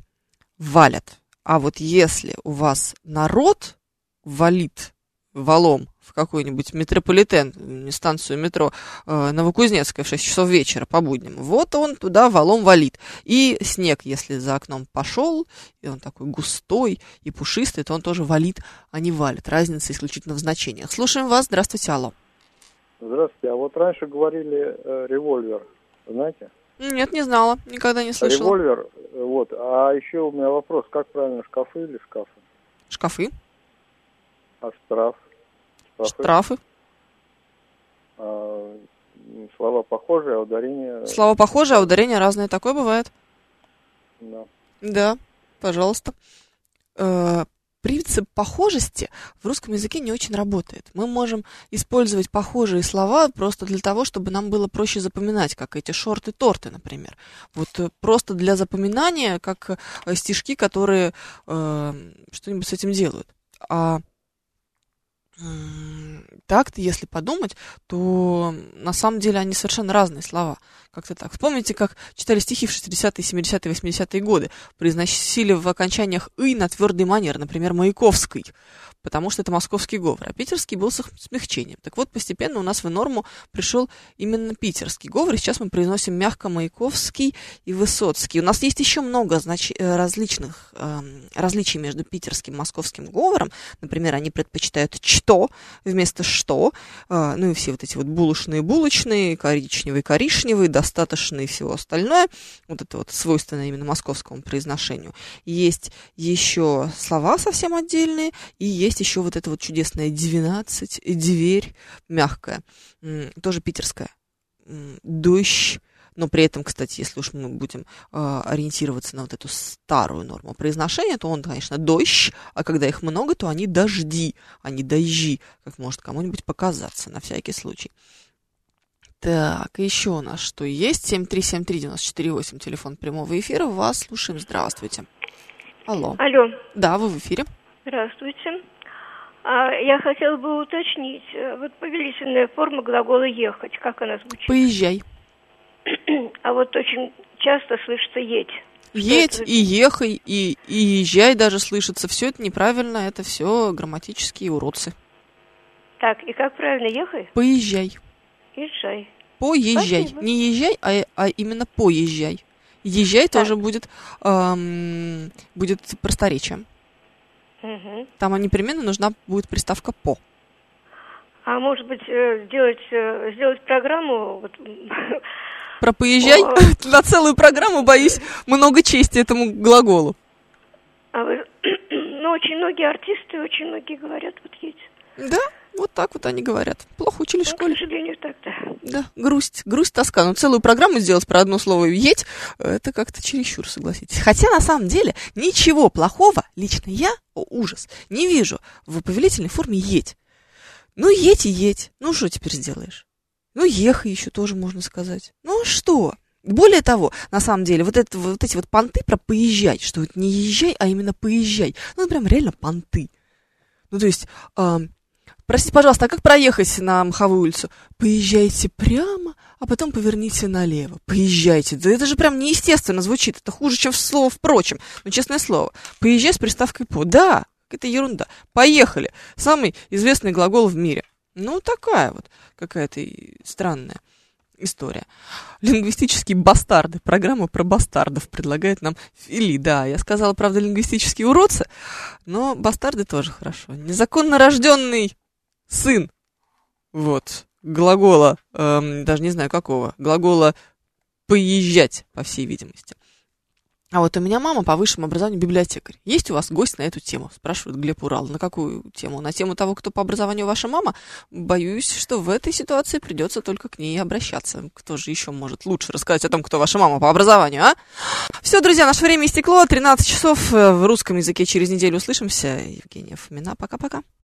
валят. А вот если у вас народ валит валом в какой-нибудь метрополитен, станцию метро э, Новокузнецкая в 6 часов вечера по будням, вот он туда валом валит. И снег, если за окном пошел, и он такой густой и пушистый, то он тоже валит, а не валит. Разница исключительно в значениях. Слушаем вас. Здравствуйте, алло. Здравствуйте. А вот раньше говорили э, револьвер, знаете? Нет, не знала, никогда не слышала. Револьвер, э, вот. А еще у меня вопрос, как правильно, шкафы или шкафы? Шкафы, А штраф? Штрафы. А, слова похожие, а ударение... Слова похожие, а ударения разные. Такое бывает. Да. Да, пожалуйста. Э, Принцип похожести в русском языке не очень работает. Мы можем использовать похожие слова просто для того, чтобы нам было проще запоминать, как эти шорты-торты, например. Вот э, просто для запоминания, как э, стишки, которые э, что-нибудь с этим делают. А м, так, если подумать, то на самом деле они совершенно разные слова. Как-то так. Вспомните, как читали стихи в 60-е, 70-е, 80-е годы. Произносили в окончаниях «ы» на твердый манер, например, «Маяковский», потому что это московский говор, а питерский был с смягчением. Так вот, постепенно у нас в норму пришел именно питерский говор, и сейчас мы произносим мягко «Маяковский» и «Высоцкий». У нас есть еще много знач... э, различных эм, различий между питерским и московским говором. Например, они предпочитают «что» вместо «что», э, ну и все вот эти вот булочные-булочные, коричневый-коричневый, достаточно и всего остальное. Вот это вот свойственно именно московскому произношению. Есть еще слова совсем отдельные, и есть еще вот это вот чудесное 12, дверь мягкая, тоже питерская. Дождь, но при этом, кстати, если уж мы будем э, ориентироваться на вот эту старую норму произношения, то он, конечно, дождь, а когда их много, то они дожди, а не дожди, как может кому-нибудь показаться, на всякий случай. Так, еще у нас что есть? 7373948, телефон прямого эфира. Вас слушаем. Здравствуйте. Алло. Алло, Да, вы в эфире. здравствуйте. А, я хотела бы уточнить, э, вот повелительная форма глагола «ехать», как она звучит? Поезжай. А вот очень часто слышится «едь». Едь это? и ехай, и, и езжай даже слышится. Все это неправильно, это все грамматические уродцы. Так, и как правильно «ехай»? Поезжай. Езжай. Поезжай. Спасибо. Не езжай, а, а именно поезжай. Езжай тоже будет, ам, будет просторечием. Мгм. Там непременно нужна будет приставка по. А может быть, э, сделать, э, сделать программу, вот, Про поезжай О. на целую программу, боюсь, много чести этому глаголу. а вы- ну, очень многие артисты, очень многие говорят, вот едь. Да, вот так вот они говорят. Плохо учили в Ну, к школе. сожалению, так-то. Да, грусть, грусть, тоска. Но целую программу сделать про одно слово «едь» — это как-то чересчур, согласитесь. Хотя, на самом деле, ничего плохого лично я, о, ужас, не вижу в повелительной форме «едь». Ну, едь и едь. Ну, что теперь сделаешь? Ну, ехай еще тоже можно сказать. Ну, а что? Более того, на самом деле, вот, это, вот эти вот понты про поезжать, что вот не езжай, а именно поезжай. Ну, прям реально понты. Ну, то есть, простите, пожалуйста, а как проехать на Мховую улицу? Поезжайте прямо, а потом поверните налево. Поезжайте. Да это же прям неестественно звучит. Это хуже, чем слово «впрочем». Ну, честное слово. Поезжай с приставкой «по». Да, это ерунда. Поехали. Самый известный глагол в мире. Ну, такая вот какая-то странная история. Лингвистические бастарды. Программа про бастардов предлагает нам Фили. Да, я сказала, правда, лингвистические уродцы, но бастарды тоже хорошо. Незаконно рожденный сын. Вот. Глагола, эм, даже не знаю какого, глагола поезжать, по всей видимости. А вот у меня мама по высшему образованию библиотекарь. Есть у вас гость на эту тему? Спрашивает Глеб Урал. На какую тему? На тему того, кто по образованию ваша мама? Боюсь, что в этой ситуации придется только к ней обращаться. Кто же еще может лучше рассказать о том, кто ваша мама по образованию, а? Все, друзья, наше время истекло. 13 часов э, в русском языке через неделю услышимся. Евгения Фомина. Пока-пока.